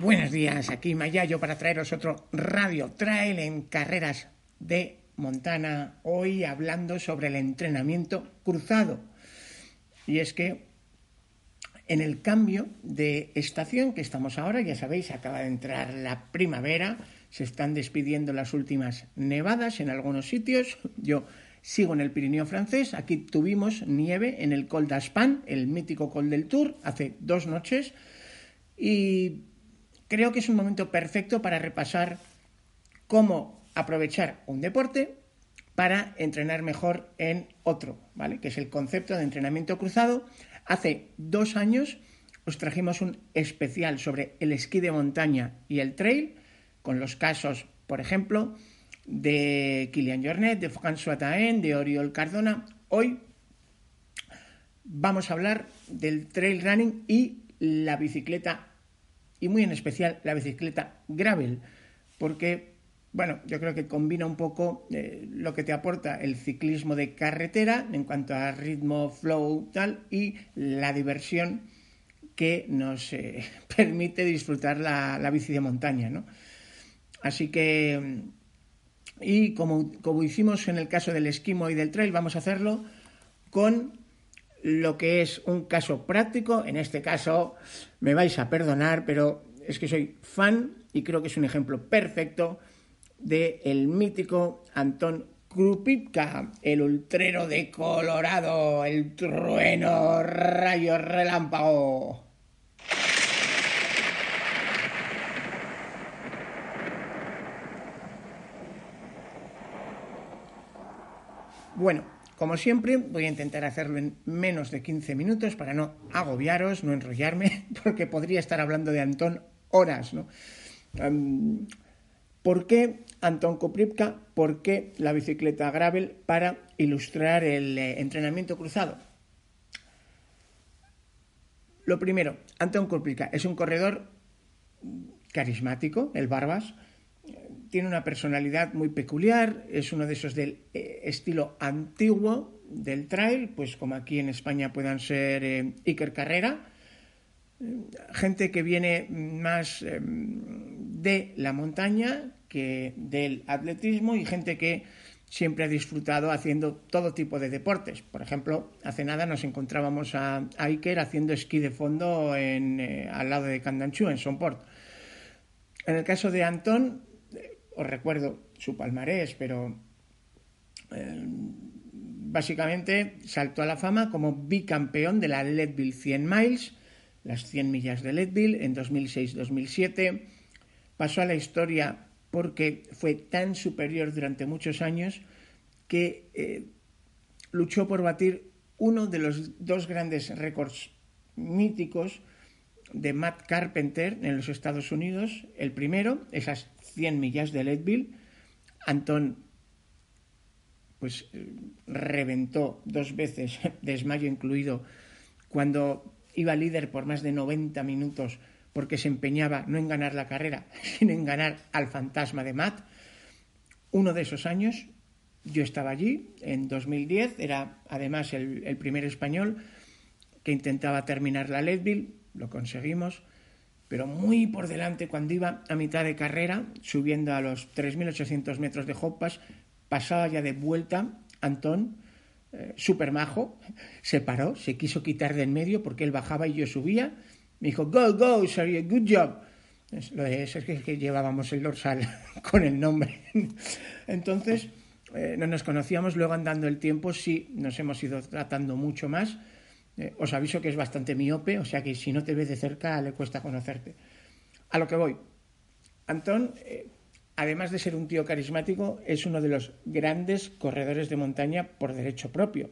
Buenos días, aquí Mayayo para traeros otro Radio Trail en carreras de Montana. Hoy hablando sobre el entrenamiento cruzado. Y es que en el cambio de estación que estamos ahora, ya sabéis, acaba de entrar la primavera, se están despidiendo las últimas nevadas en algunos sitios. Yo sigo en el Pirineo francés, aquí tuvimos nieve en el Col d'Aspan, el mítico Col del Tour, hace dos noches. Y creo que es un momento perfecto para repasar cómo aprovechar un deporte para entrenar mejor en otro, ¿vale? Que es el concepto de entrenamiento cruzado. Hace dos años os trajimos un especial sobre el esquí de montaña y el trail, con los casos, por ejemplo, de Kilian Jornet, de François Taen, de Oriol Cardona. Hoy vamos a hablar del trail running y la bicicleta y muy en especial la bicicleta gravel, porque, bueno, yo creo que combina un poco eh, lo que te aporta el ciclismo de carretera en cuanto a ritmo, flow, tal, y la diversión que nos eh, permite disfrutar la, la, bici de montaña, ¿no? Así que, y como, como hicimos en el caso del esquimo y del trail, vamos a hacerlo con lo que es un caso práctico. En este caso, me vais a perdonar, pero es que soy fan y creo que es un ejemplo perfecto de el mítico Antón Krupipka, el ultrero de Colorado, el trueno rayo relámpago. Bueno, como siempre, voy a intentar hacerlo en menos de 15 minutos para no agobiaros, no enrollarme, porque podría estar hablando de Antón horas. ¿no? ¿Por qué Antón Koprivka? ¿Por qué la bicicleta gravel para ilustrar el eh, entrenamiento cruzado? Lo primero, Antón Koprivka es un corredor carismático, el Barbas, tiene una personalidad muy peculiar, es uno de esos del eh, estilo antiguo del trail, pues como aquí en España puedan ser eh, Iker Carrera, gente que viene más eh, de la montaña que del atletismo y gente que siempre ha disfrutado haciendo todo tipo de deportes. Por ejemplo, hace nada nos encontrábamos a, Iker haciendo esquí de fondo en, eh, al lado de Candanchú, en Sonport. En el caso de Antón, os recuerdo su palmarés, pero eh, básicamente saltó a la fama como bicampeón de la Leadville 100 Miles, las 100 millas de Leadville en 2006-2007. Pasó a la historia porque fue tan superior durante muchos años que eh, luchó por batir uno de los dos grandes récords míticos de Matt Carpenter en los Estados Unidos. El primero, esas 100 millas de Leadville. Antón pues reventó dos veces, desmayo incluido, cuando iba líder por más de 90 minutos porque se empeñaba no en ganar la carrera, sino en ganar al fantasma de Matt. Uno de esos años, yo estaba allí, en 2010, era además el, el primer español que intentaba terminar la Leadville, lo conseguimos, pero muy por delante cuando iba a mitad de carrera, subiendo a los 3.800 metros de Hoppas, pasaba ya de vuelta Antón, eh, súper majo, se paró, se quiso quitar de en medio porque él bajaba y yo subía, me dijo, go, go, sorry, good job. Eso es que, que llevábamos el dorsal con el nombre. Entonces, eh, no nos conocíamos, luego andando el tiempo sí nos hemos ido tratando mucho más, eh, os aviso que es bastante miope, o sea que si no te ves de cerca le cuesta conocerte. A lo que voy. Antón, eh, además de ser un tío carismático, es uno de los grandes corredores de montaña por derecho propio.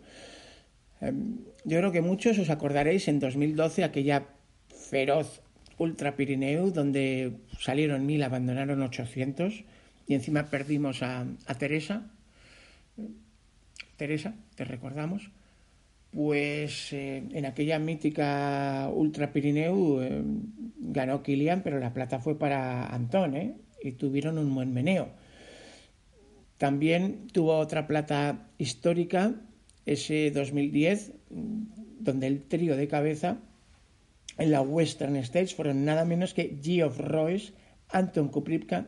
Em, yo creo que muchos os acordaréis en 2012 aquella feroz Ultra Pirineu donde salieron mil, abandonaron 800 y encima perdimos a, Teresa. Teresa, te recordamos. Pues eh, en aquella mítica Ultra Pirineu eh, ganó Kilian, pero la plata fue para Antón, ¿eh? Y tuvieron un buen meneo. También tuvo otra plata histórica, ese 2010, donde el trío de cabeza en la Western States fueron nada menos que Geoff Royce, Anton Kupripka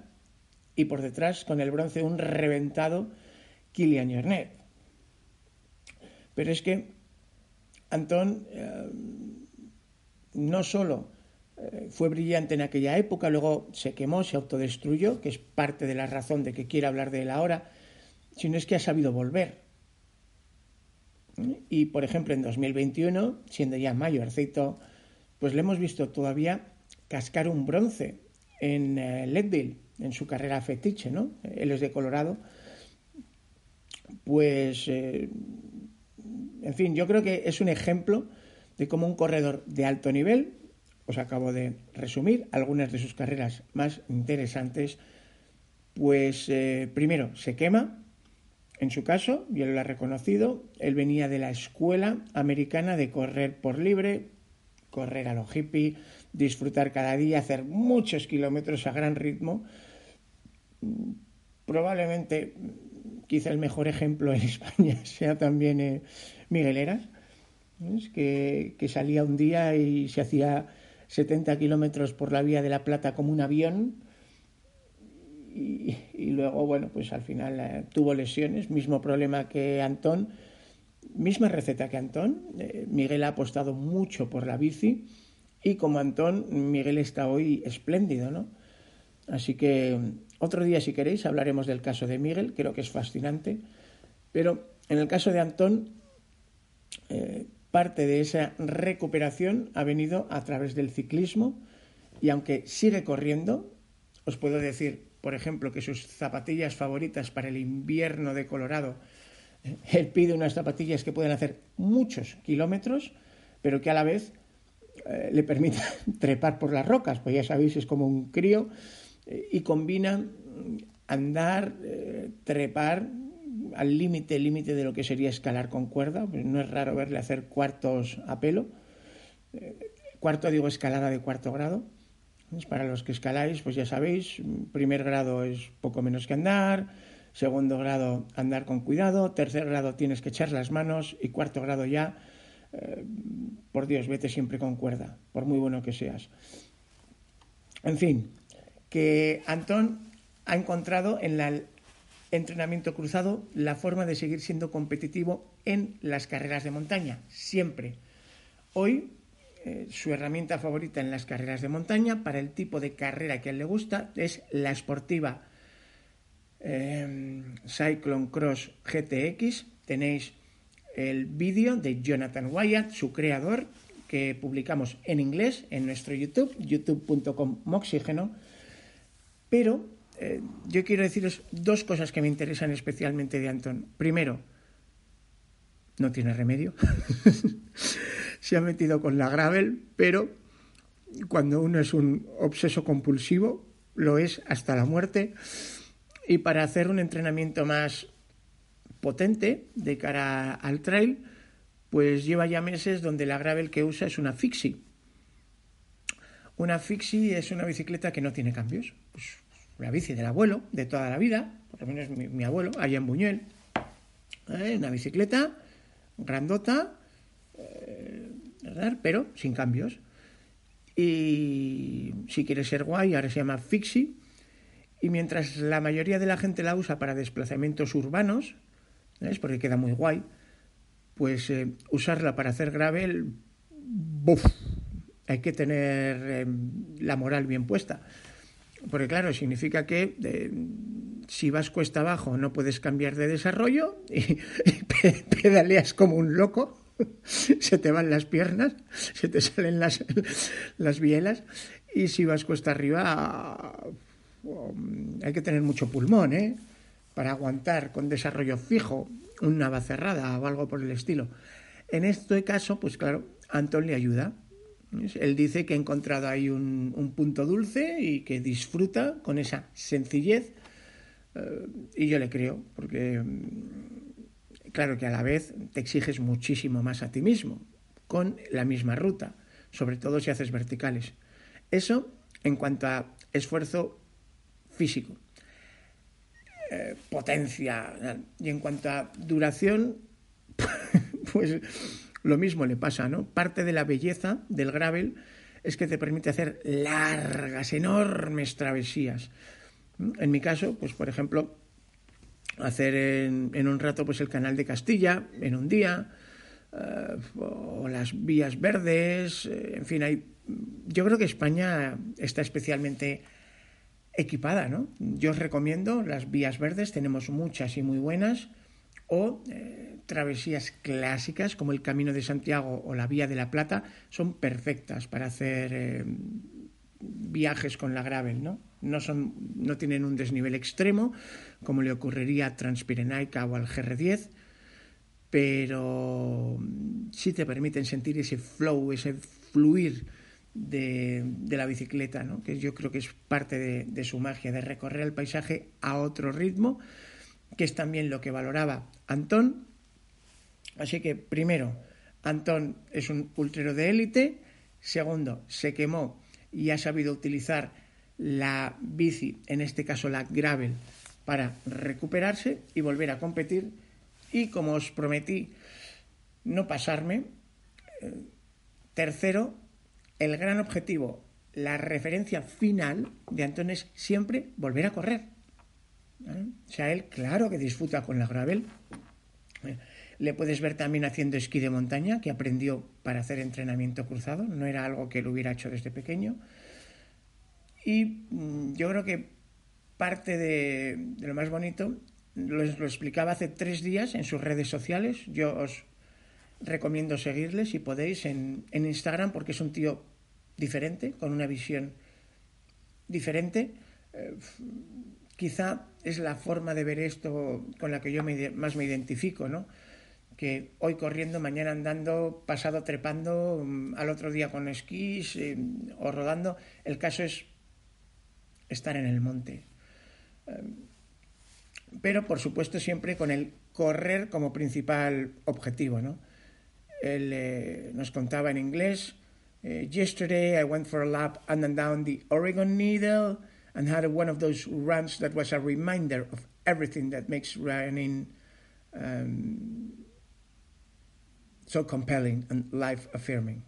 y por detrás con el bronce un reventado Kilian Jornet. Pero es que Antón eh, no solo eh, fue brillante en aquella época, luego se quemó, se autodestruyó, que es parte de la razón de que quiera hablar de él ahora, sino es que ha sabido volver. Y, por ejemplo, en 2021, siendo ya mayorcito, pues le hemos visto todavía cascar un bronce en eh, Leadville, en su carrera fetiche, ¿no? Él es de Colorado. Pues en fin, yo creo que es un ejemplo de cómo un corredor de alto nivel, os acabo de resumir algunas de sus carreras más interesantes, pues eh, primero se quema, en su caso, y él lo ha reconocido, él venía de la escuela americana de correr por libre, correr a lo hippie, disfrutar cada día, hacer muchos kilómetros a gran ritmo. Probablemente, quizá el mejor ejemplo en España sea también eh, Miguel Eras, que, salía un día y se hacía 70 kilómetros por la vía de la Plata como un avión y, luego, bueno, pues al final eh, tuvo lesiones, mismo problema que Antón, misma receta que Antón. Eh, Miguel ha apostado mucho por la bici y como Antón, Miguel está hoy espléndido, ¿no? Así que otro día, si queréis, hablaremos del caso de Miguel, creo que es fascinante, pero en el caso de Antón eh, parte de esa recuperación ha venido a través del ciclismo y aunque sigue corriendo, os puedo decir, por ejemplo, que sus zapatillas favoritas para el invierno de Colorado, eh, él pide unas zapatillas que pueden hacer muchos kilómetros, pero que a la vez eh, le permiten trepar por las rocas, pues ya sabéis, es como un crío, y combina andar, trepar, al límite, límite de lo que sería escalar con cuerda. Pues no es raro verle hacer cuartos a pelo. Eh, cuarto, digo, escalada de cuarto grado. para los que escaláis, pues ya sabéis, primer grado es poco menos que andar, segundo grado andar con cuidado, tercer grado tienes que echar las manos y cuarto grado ya, eh, por Dios, vete siempre con cuerda, por muy bueno que seas. En fin, que Antón ha encontrado en la entrenamiento cruzado la forma de seguir siendo competitivo en las carreras de montaña, siempre. Hoy, eh, su herramienta favorita en las carreras de montaña, para el tipo de carrera que a él le gusta, es la esportiva eh, Cyclone Cross GTX. Tenéis el vídeo de Jonathan Wyatt, su creador, que publicamos en inglés en nuestro YouTube, youtube.com moxígeno, pero eh, yo quiero deciros dos cosas que me interesan especialmente de Antón. Primero, no tiene remedio. Se ha metido con la gravel, pero cuando uno es un obseso compulsivo, lo es hasta la muerte. Y para hacer un entrenamiento más potente de cara al trail, pues lleva ya meses donde la gravel que usa es una fixie. Una fixie es una bicicleta que no tiene cambios. Pues una bici del abuelo, de toda la vida, por lo menos mi, abuelo, allá en Buñuel. ¿eh? Una bicicleta grandota, eh, pero sin cambios. Y si quiere ser guay, ahora se llama Fixie. Y mientras la mayoría de la gente la usa para desplazamientos urbanos, es porque queda muy guay, pues eh, usarla para hacer gravel, ¡buf! hay que tener la moral bien puesta. Porque claro, significa que eh, si vas cuesta abajo no puedes cambiar de desarrollo y, pedaleas como un loco, se te van las piernas, se te salen las, las bielas y si vas cuesta arriba um, hay que tener mucho pulmón, ¿eh? Para aguantar con desarrollo fijo una cerrada o algo por el estilo. En este caso, pues claro, Antón le ayuda. Él dice que ha encontrado ahí un, un punto dulce y que disfruta con esa sencillez. Eh, y yo le creo, porque mm, claro que a la vez te exiges muchísimo más a ti mismo, con la misma ruta, sobre todo si haces verticales. Eso en cuanto a esfuerzo físico, eh, potencia, y en cuanto a duración, pues lo mismo le pasa, ¿no? Parte de la belleza del gravel es que te permite hacer largas, enormes travesías. En mi caso, pues por ejemplo, hacer en, un rato pues el canal de Castilla, en un día, eh, o las vías verdes, eh, en fin, hay, yo creo que España está especialmente equipada, ¿no? Yo os recomiendo las vías verdes, tenemos muchas y muy buenas, o eh, travesías clásicas como el Camino de Santiago o la Vía de la Plata son perfectas para hacer eh, viajes con la gravel, ¿no? No, son, no tienen un desnivel extremo como le ocurriría a Transpirenaica o al GR10, pero sí te permiten sentir ese flow, ese fluir de, la bicicleta, ¿no? que yo creo que es parte de, de su magia, de recorrer el paisaje a otro ritmo que es también lo que valoraba Antón. Así que, primero, Antón es un ultrero de élite. Segundo, se quemó y ha sabido utilizar la bici, en este caso la gravel, para recuperarse y volver a competir. Y como os prometí, no pasarme. Eh, tercero, el gran objetivo, la referencia final de Antón es siempre volver a correr. ¿Eh? O sea, él, claro que disfruta con la gravel. ¿eh? Le puedes ver también haciendo esquí de montaña, que aprendió para hacer entrenamiento cruzado, no era algo que él hubiera hecho desde pequeño. Y mm, yo creo que parte de, lo más bonito lo, explicaba hace tres días en sus redes sociales. Yo os recomiendo seguirles si podéis en, en Instagram porque es un tío diferente, con una visión diferente. Eh, quizá es la forma de ver esto con la que yo más me identifico, ¿no? Que hoy corriendo, mañana andando, pasado trepando, mm, al otro día con esquís eh, o rodando. El caso es estar en el monte. Eh, pero, por supuesto, siempre con el correr como principal objetivo, ¿no? Él eh, nos contaba en inglés, Yesterday I went for a lap and down the Oregon Needle, and had one of those runs that was a reminder of everything that makes running um, so compelling and life affirming.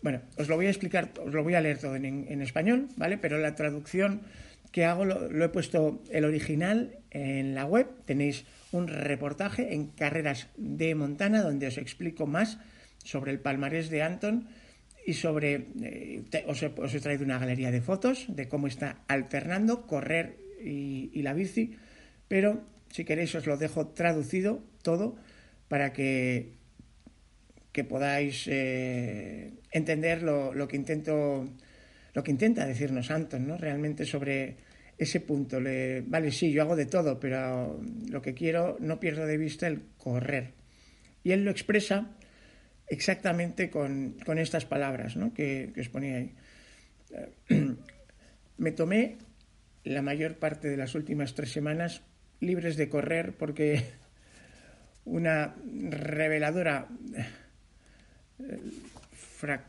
Bueno, os lo voy a explicar, os lo voy a leer todo en, español, ¿vale? Pero la traducción que hago lo, he puesto el original en la web. Tenéis un reportaje en Carreras de Montana donde os explico más sobre el palmarés de Anton y sobre, eh, os, he, traído una galería de fotos de cómo está alternando correr y, la bici, pero si queréis os lo dejo traducido todo para que, que podáis eh, entender lo, lo, que intento lo que intenta decirnos Anton, ¿no? Realmente sobre ese punto. Le, vale, sí, yo hago de todo, pero lo que quiero, no pierdo de vista el correr. Y él lo expresa exactamente con, estas palabras ¿no? que, os ponía ahí. Me tomé la mayor parte de las últimas tres semanas libres de correr porque una reveladora eh,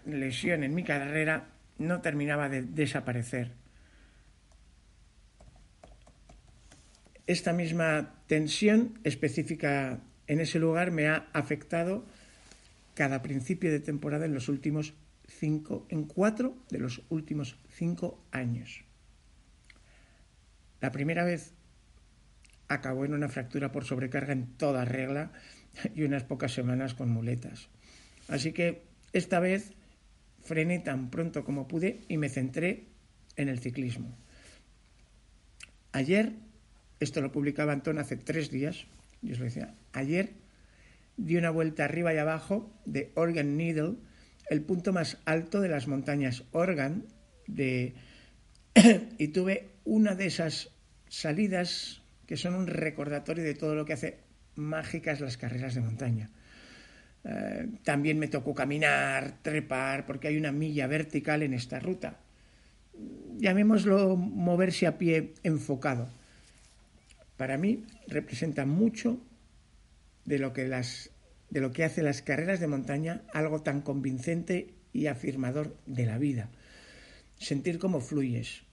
lesión en mi carrera no terminaba de desaparecer. Esta misma tensión específica en ese lugar me ha afectado cada principio de temporada en los últimos cinco, en cuatro de los últimos cinco años. La primera vez acabó en una fractura por sobrecarga en toda regla y unas pocas semanas con muletas. Así que esta vez frené tan pronto como pude y me centré en el ciclismo. Ayer, esto lo publicaba Antón hace tres días, yo os lo decía, ayer di una vuelta arriba y abajo de Organ Needle, el punto más alto de las montañas Organ, y tuve una de esas salidas que son un recordatorio de todo lo que hace mágicas las carreras de montaña. Eh, también me tocó caminar, trepar, porque hay una milla vertical en esta ruta. Llamémoslo moverse a pie enfocado. Para mí representa mucho de lo que, las, de lo que hace las carreras de montaña algo tan convincente y afirmador de la vida. Sentir cómo fluyes,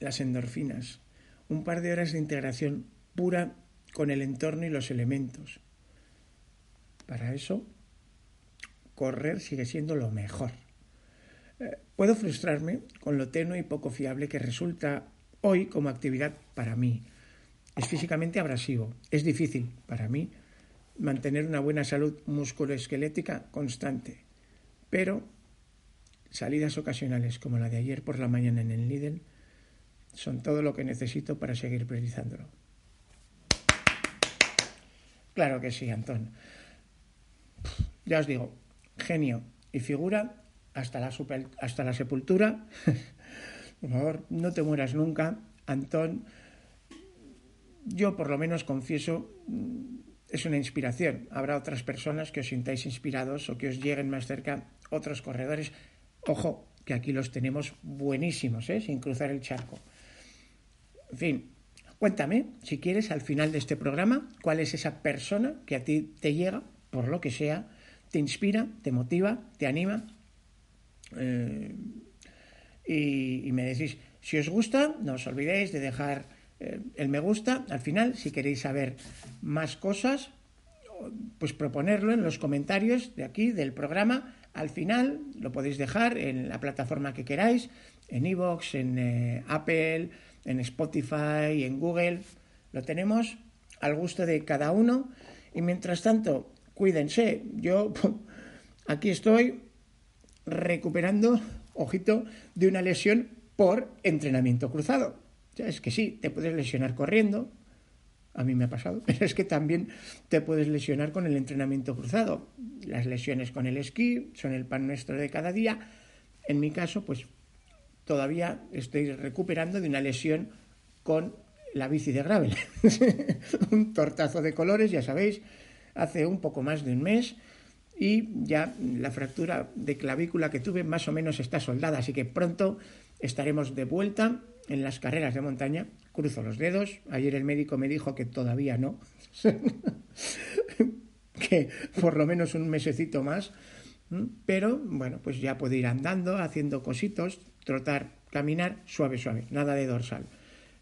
las endorfinas, un par de horas de integración pura con el entorno y los elementos. Para eso, correr sigue siendo lo mejor. Eh, puedo frustrarme con lo tenue y poco fiable que resulta hoy como actividad para mí. Es físicamente abrasivo, es difícil para mí mantener una buena salud musculoesquelética constante, pero salidas ocasionales como la de ayer por la mañana en el Lidl son todo lo que necesito para seguir priorizándolo. Claro que sí, Antón. Ya os digo, genio y figura hasta la, hasta la sepultura. por favor, no te mueras nunca, Antón. Yo por lo menos confieso, es una inspiración. Habrá otras personas que os sintáis inspirados o que os lleguen más cerca otros corredores. Ojo, que aquí los tenemos buenísimos, ¿eh? sin cruzar el charco. En fin, cuéntame, si quieres, al final de este programa, cuál es esa persona que a ti te llega, por lo que sea, te inspira, te motiva, te anima. Eh, y, me decís, si os gusta, no os olvidéis de dejar el me gusta. Al final, si queréis saber más cosas, pues proponerlo en los comentarios de aquí, del programa. Al final lo podéis dejar en la plataforma que queráis, en iVoox, en eh, Apple, en Spotify, en Google. Lo tenemos al gusto de cada uno. Y mientras tanto, cuídense. Yo aquí estoy recuperando, ojito, de una lesión por entrenamiento cruzado. Es que sí, te puedes lesionar corriendo, a mí me ha pasado, pero es que también te puedes lesionar con el entrenamiento cruzado. Las lesiones con el esquí son el pan nuestro de cada día. En mi caso, pues todavía estoy recuperando de una lesión con la bici de gravel. un tortazo de colores, ya sabéis, hace un poco más de un mes y ya la fractura de clavícula que tuve más o menos está soldada, así que pronto estaremos de vuelta en las carreras de montaña. Cruzo los dedos. Ayer el médico me dijo que todavía no, que por lo menos un mesecito más. Pero bueno, pues ya puedo ir andando, haciendo cositos, trotar, caminar, suave, suave, nada de dorsal.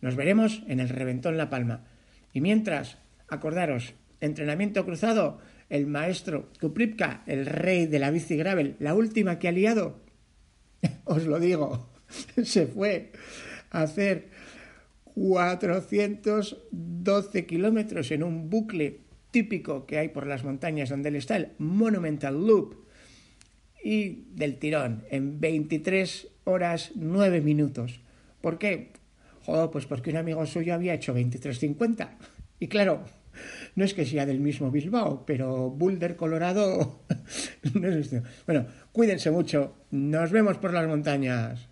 Nos veremos en el Reventón La Palma. Y mientras, acordaros, entrenamiento cruzado, el maestro Kupripka, el rey de la bici gravel, la última que ha liado, os lo digo, se fue hacer 412 kilómetros en un bucle típico que hay por las montañas donde él está, el Monumental Loop, y del tirón, en 23 horas 9 minutos. ¿Por qué? Joder, pues porque un amigo suyo había hecho 23.50. Y claro, no es que sea del mismo Bilbao, pero Boulder, Colorado, no es este. Bueno, cuídense mucho. Nos vemos por las montañas.